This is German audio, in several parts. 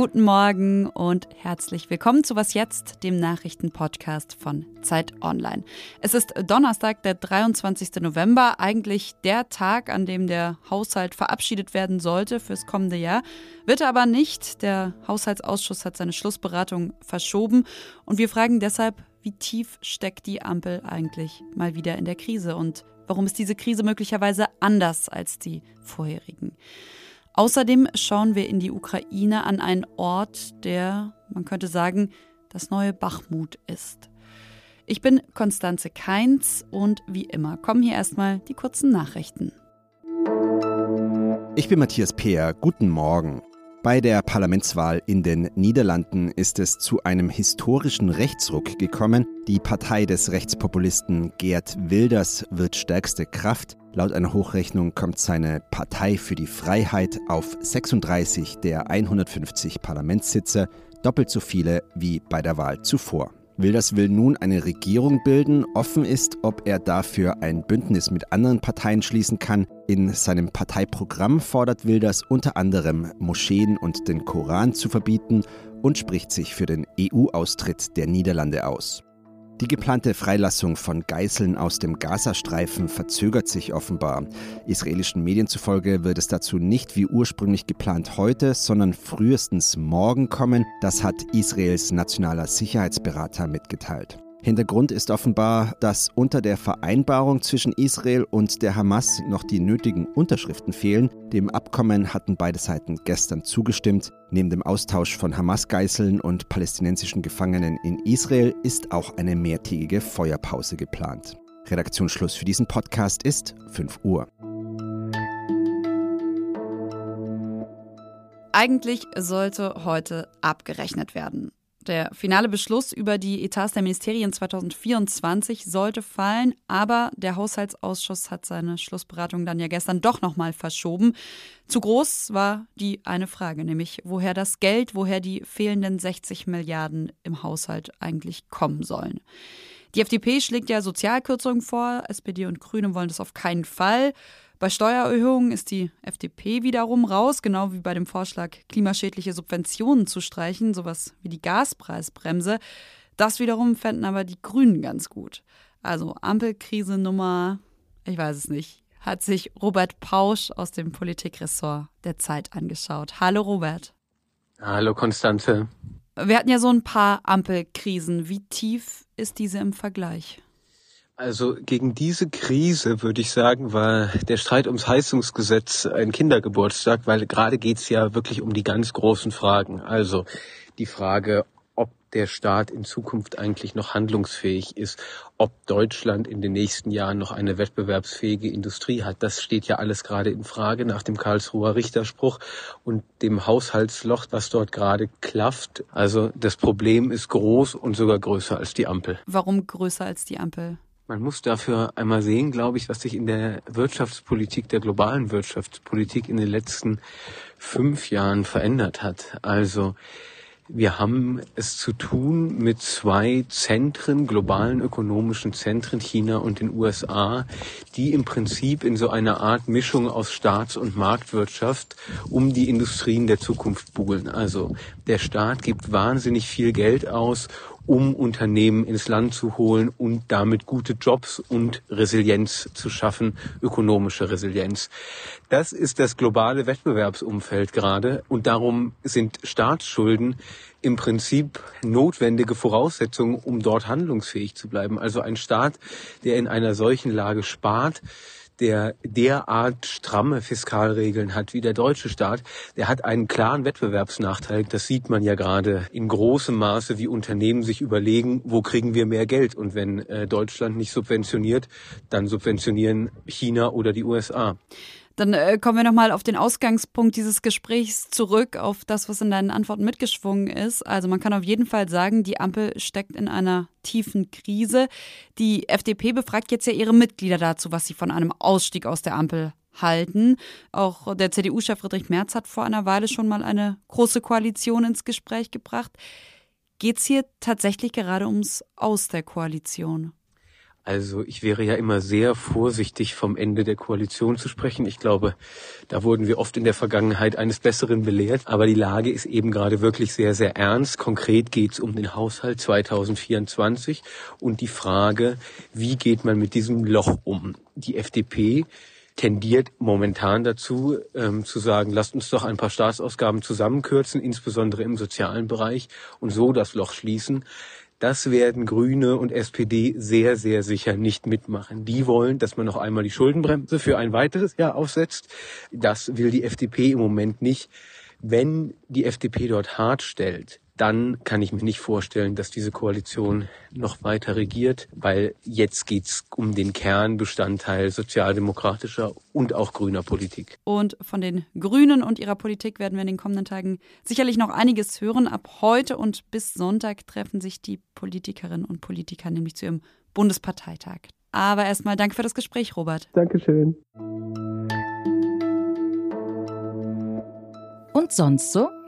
guten Morgen und herzlich willkommen zu Was Jetzt, dem Nachrichtenpodcast von Zeit Online. Es ist Donnerstag, der 23. November, eigentlich der Tag, an dem der Haushalt verabschiedet werden sollte fürs kommende Jahr. Wird er aber nicht. Der Haushaltsausschuss hat seine Schlussberatung verschoben und wir fragen deshalb, wie tief steckt die Ampel eigentlich mal wieder in der Krise und warum ist diese Krise möglicherweise anders als die vorherigen? Außerdem schauen wir in die Ukraine an einen Ort, der, man könnte sagen, das neue Bachmut ist. Ich bin Konstanze Keins und wie immer kommen hier erstmal die kurzen Nachrichten. Ich bin Matthias Peer. Guten Morgen. Bei der Parlamentswahl in den Niederlanden ist es zu einem historischen Rechtsruck gekommen. Die Partei des Rechtspopulisten Geert Wilders wird stärkste Kraft. Laut einer Hochrechnung kommt seine Partei für die Freiheit auf 36 der 150 Parlamentssitze, doppelt so viele wie bei der Wahl zuvor. Wilders will nun eine Regierung bilden. Offen ist, ob er dafür ein Bündnis mit anderen Parteien schließen kann. In seinem Parteiprogramm fordert Wilders unter anderem, Moscheen und den Koran zu verbieten und spricht sich für den EU-Austritt der Niederlande aus. Die geplante Freilassung von Geiseln aus dem Gazastreifen verzögert sich offenbar. Israelischen Medien zufolge wird es dazu nicht wie ursprünglich geplant heute, sondern frühestens morgen kommen. Das hat Israels nationaler Sicherheitsberater mitgeteilt. Hintergrund ist offenbar, dass unter der Vereinbarung zwischen Israel und der Hamas noch die nötigen Unterschriften fehlen. Dem Abkommen hatten beide Seiten gestern zugestimmt. Neben dem Austausch von Hamas-Geiseln und palästinensischen Gefangenen in Israel ist auch eine mehrtägige Feuerpause geplant. Redaktionsschluss für diesen Podcast ist 5 Uhr. Eigentlich sollte heute abgerechnet werden. Der finale Beschluss über die Etats der Ministerien 2024 sollte fallen, aber der Haushaltsausschuss hat seine Schlussberatung dann ja gestern doch nochmal verschoben. Zu groß war die eine Frage, nämlich woher das Geld, woher die fehlenden 60 Milliarden im Haushalt eigentlich kommen sollen. Die FDP schlägt ja Sozialkürzungen vor, SPD und Grüne wollen das auf keinen Fall. Bei Steuererhöhungen ist die FDP wiederum raus, genau wie bei dem Vorschlag, klimaschädliche Subventionen zu streichen, sowas wie die Gaspreisbremse. Das wiederum fänden aber die Grünen ganz gut. Also Ampelkrise Nummer, ich weiß es nicht, hat sich Robert Pausch aus dem Politikressort der Zeit angeschaut. Hallo Robert. Hallo Konstanze. Wir hatten ja so ein paar Ampelkrisen. Wie tief ist diese im Vergleich? Also gegen diese Krise würde ich sagen, war der Streit ums Heizungsgesetz ein Kindergeburtstag, weil gerade geht's ja wirklich um die ganz großen Fragen. Also die Frage, ob der Staat in Zukunft eigentlich noch handlungsfähig ist, ob Deutschland in den nächsten Jahren noch eine wettbewerbsfähige Industrie hat. Das steht ja alles gerade in Frage nach dem Karlsruher Richterspruch und dem Haushaltsloch, was dort gerade klafft. Also das Problem ist groß und sogar größer als die Ampel. Warum größer als die Ampel? Man muss dafür einmal sehen, glaube ich, was sich in der Wirtschaftspolitik, der globalen Wirtschaftspolitik in den letzten fünf Jahren verändert hat. Also wir haben es zu tun mit zwei Zentren, globalen ökonomischen Zentren, China und den USA, die im Prinzip in so einer Art Mischung aus Staats- und Marktwirtschaft um die Industrien der Zukunft buhlen. Also der Staat gibt wahnsinnig viel Geld aus, um Unternehmen ins Land zu holen und damit gute Jobs und Resilienz zu schaffen, ökonomische Resilienz. Das ist das globale Wettbewerbsumfeld gerade und darum sind Staatsschulden im Prinzip notwendige Voraussetzungen, um dort handlungsfähig zu bleiben. Also ein Staat, der in einer solchen Lage spart, der derart stramme Fiskalregeln hat wie der deutsche Staat, der hat einen klaren Wettbewerbsnachteil. Das sieht man ja gerade in großem Maße, wie Unternehmen sich überlegen, wo kriegen wir mehr Geld. Und wenn äh, Deutschland nicht subventioniert, dann subventionieren China oder die USA. Dann äh, kommen wir nochmal auf den Ausgangspunkt dieses Gesprächs zurück, auf das, was in deinen Antworten mitgeschwungen ist. Also man kann auf jeden Fall sagen, die Ampel steckt in einer tiefen Krise. Die FDP befragt jetzt ja ihre Mitglieder dazu, was sie von einem Ausstieg aus der Ampel halten. Auch der CDU-Chef Friedrich Merz hat vor einer Weile schon mal eine große Koalition ins Gespräch gebracht. Geht es hier tatsächlich gerade ums Aus der Koalition? Also ich wäre ja immer sehr vorsichtig vom Ende der Koalition zu sprechen. Ich glaube, da wurden wir oft in der Vergangenheit eines Besseren belehrt. Aber die Lage ist eben gerade wirklich sehr, sehr ernst. Konkret geht es um den Haushalt 2024 und die Frage, wie geht man mit diesem Loch um? Die FDP tendiert momentan dazu, ähm, zu sagen, lasst uns doch ein paar Staatsausgaben zusammenkürzen, insbesondere im sozialen Bereich, und so das Loch schließen. Das werden Grüne und SPD sehr, sehr sicher nicht mitmachen. Die wollen, dass man noch einmal die Schuldenbremse für ein weiteres Jahr aufsetzt. Das will die FDP im Moment nicht. Wenn die FDP dort hart stellt, dann kann ich mir nicht vorstellen, dass diese Koalition noch weiter regiert, weil jetzt geht's um den Kernbestandteil sozialdemokratischer und auch grüner Politik. Und von den Grünen und ihrer Politik werden wir in den kommenden Tagen sicherlich noch einiges hören. Ab heute und bis Sonntag treffen sich die Politikerinnen und Politiker nämlich zu ihrem Bundesparteitag. Aber erstmal danke für das Gespräch, Robert. Dankeschön. Und sonst so?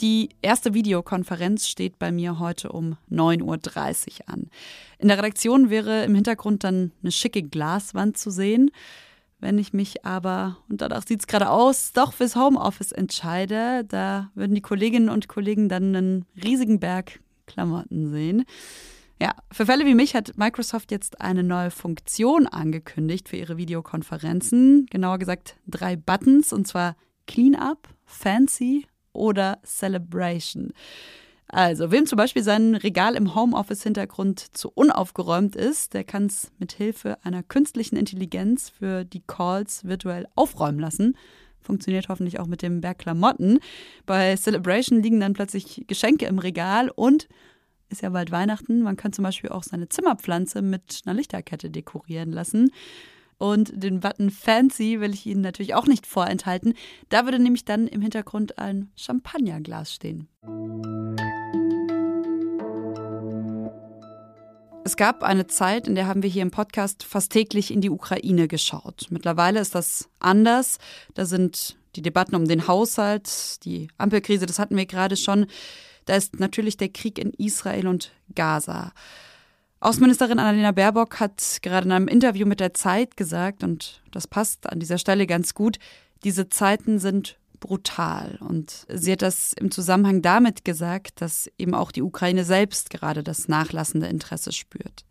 Die erste Videokonferenz steht bei mir heute um 9.30 Uhr an. In der Redaktion wäre im Hintergrund dann eine schicke Glaswand zu sehen. Wenn ich mich aber, und danach sieht es gerade aus, doch fürs Homeoffice entscheide, da würden die Kolleginnen und Kollegen dann einen riesigen Berg Klamotten sehen. Ja, für Fälle wie mich hat Microsoft jetzt eine neue Funktion angekündigt für ihre Videokonferenzen. Genauer gesagt drei Buttons, und zwar Cleanup, Fancy oder Celebration. Also, wem zum Beispiel sein Regal im Homeoffice-Hintergrund zu unaufgeräumt ist, der kann es mit Hilfe einer künstlichen Intelligenz für die Calls virtuell aufräumen lassen. Funktioniert hoffentlich auch mit dem Berg Klamotten. Bei Celebration liegen dann plötzlich Geschenke im Regal und ist ja bald Weihnachten. Man kann zum Beispiel auch seine Zimmerpflanze mit einer Lichterkette dekorieren lassen. Und den Button Fancy will ich Ihnen natürlich auch nicht vorenthalten. Da würde nämlich dann im Hintergrund ein Champagnerglas stehen. Es gab eine Zeit, in der haben wir hier im Podcast fast täglich in die Ukraine geschaut. Mittlerweile ist das anders. Da sind die Debatten um den Haushalt, die Ampelkrise, das hatten wir gerade schon. Da ist natürlich der Krieg in Israel und Gaza. Außenministerin Annalena Baerbock hat gerade in einem Interview mit der Zeit gesagt, und das passt an dieser Stelle ganz gut, diese Zeiten sind brutal. Und sie hat das im Zusammenhang damit gesagt, dass eben auch die Ukraine selbst gerade das nachlassende Interesse spürt.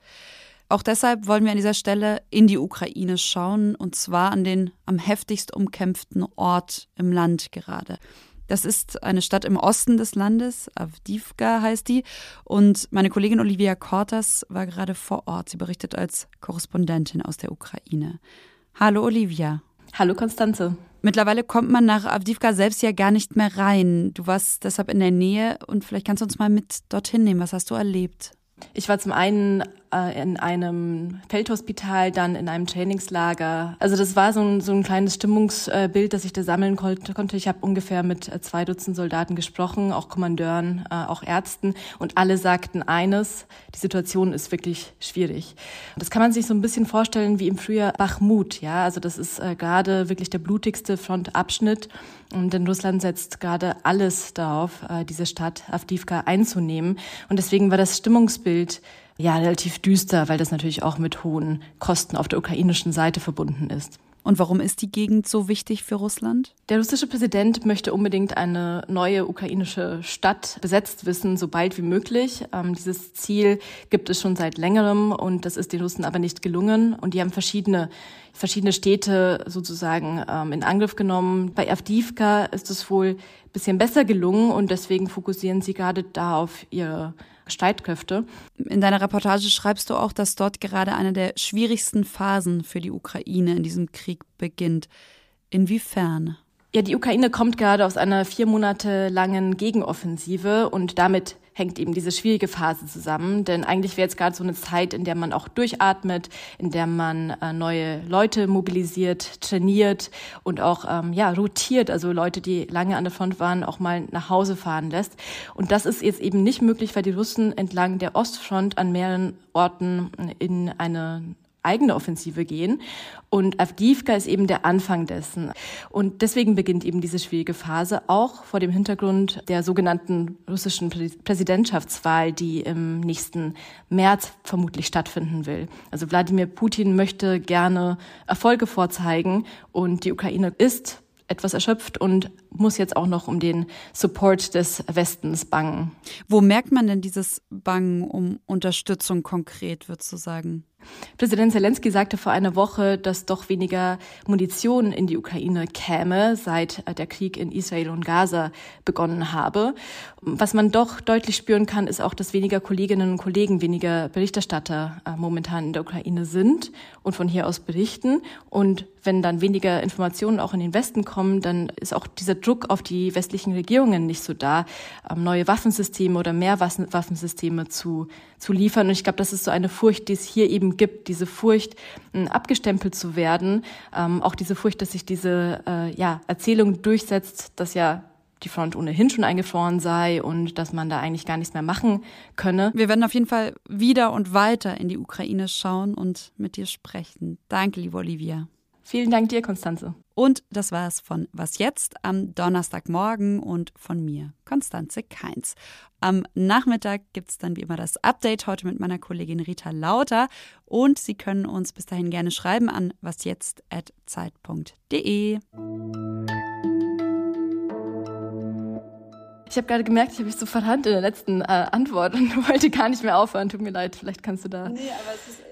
Auch deshalb wollen wir an dieser Stelle in die Ukraine schauen, und zwar an den am heftigst umkämpften Ort im Land gerade. Das ist eine Stadt im Osten des Landes, Avdivka heißt die. Und meine Kollegin Olivia Kortas war gerade vor Ort. Sie berichtet als Korrespondentin aus der Ukraine. Hallo Olivia. Hallo Konstanze. Mittlerweile kommt man nach Avdivka selbst ja gar nicht mehr rein. Du warst deshalb in der Nähe und vielleicht kannst du uns mal mit dorthin nehmen. Was hast du erlebt? Ich war zum einen äh, in einem Feldhospital, dann in einem Trainingslager. Also das war so ein, so ein kleines Stimmungsbild, das ich da sammeln konnte. Ich habe ungefähr mit äh, zwei Dutzend Soldaten gesprochen, auch Kommandeuren, äh, auch Ärzten. Und alle sagten eines, die Situation ist wirklich schwierig. Und das kann man sich so ein bisschen vorstellen wie im Frühjahr Bachmut. Ja, also das ist gerade wirklich der blutigste Frontabschnitt. Und denn Russland setzt gerade alles darauf, diese Stadt Avdivka einzunehmen. Und deswegen war das Stimmungsbild ja relativ düster, weil das natürlich auch mit hohen Kosten auf der ukrainischen Seite verbunden ist. Und warum ist die Gegend so wichtig für Russland? Der russische Präsident möchte unbedingt eine neue ukrainische Stadt besetzt wissen, so bald wie möglich. Ähm, dieses Ziel gibt es schon seit längerem und das ist den Russen aber nicht gelungen. Und die haben verschiedene, verschiedene Städte sozusagen ähm, in Angriff genommen. Bei Avdivka ist es wohl ein bisschen besser gelungen und deswegen fokussieren sie gerade da auf ihre Streitkräfte. In deiner Reportage schreibst du auch, dass dort gerade eine der schwierigsten Phasen für die Ukraine in diesem Krieg beginnt. Inwiefern? Ja, die Ukraine kommt gerade aus einer vier Monate langen Gegenoffensive und damit hängt eben diese schwierige Phase zusammen. Denn eigentlich wäre jetzt gerade so eine Zeit, in der man auch durchatmet, in der man äh, neue Leute mobilisiert, trainiert und auch ähm, ja rotiert, also Leute, die lange an der Front waren, auch mal nach Hause fahren lässt. Und das ist jetzt eben nicht möglich, weil die Russen entlang der Ostfront an mehreren Orten in eine eigene Offensive gehen. Und Avdiivka ist eben der Anfang dessen. Und deswegen beginnt eben diese schwierige Phase, auch vor dem Hintergrund der sogenannten russischen Präsidentschaftswahl, die im nächsten März vermutlich stattfinden will. Also Wladimir Putin möchte gerne Erfolge vorzeigen und die Ukraine ist etwas erschöpft und muss jetzt auch noch um den Support des Westens bangen. Wo merkt man denn dieses Bangen um Unterstützung konkret, würdest du sagen? Präsident Zelensky sagte vor einer Woche, dass doch weniger Munition in die Ukraine käme, seit der Krieg in Israel und Gaza begonnen habe. Was man doch deutlich spüren kann, ist auch, dass weniger Kolleginnen und Kollegen, weniger Berichterstatter äh, momentan in der Ukraine sind und von hier aus berichten. Und wenn dann weniger Informationen auch in den Westen kommen, dann ist auch dieser Druck auf die westlichen Regierungen nicht so da, ähm, neue Waffensysteme oder mehr Waffensysteme zu, zu liefern. Und ich glaube, das ist so eine Furcht, die es hier eben gibt, diese Furcht, abgestempelt zu werden, ähm, auch diese Furcht, dass sich diese äh, ja, Erzählung durchsetzt, dass ja die Front ohnehin schon eingefroren sei und dass man da eigentlich gar nichts mehr machen könne. Wir werden auf jeden Fall wieder und weiter in die Ukraine schauen und mit dir sprechen. Danke, liebe Olivia. Vielen Dank dir, Konstanze. Und das war es von Was jetzt am Donnerstagmorgen und von mir, Konstanze Keins. Am Nachmittag gibt es dann wie immer das Update heute mit meiner Kollegin Rita Lauter und Sie können uns bis dahin gerne schreiben an wasjetzt.zeit.de. Ich habe gerade gemerkt, ich habe mich so verrannt in der letzten äh, Antwort und wollte gar nicht mehr aufhören. Tut mir leid, vielleicht kannst du da. Nee, aber es ist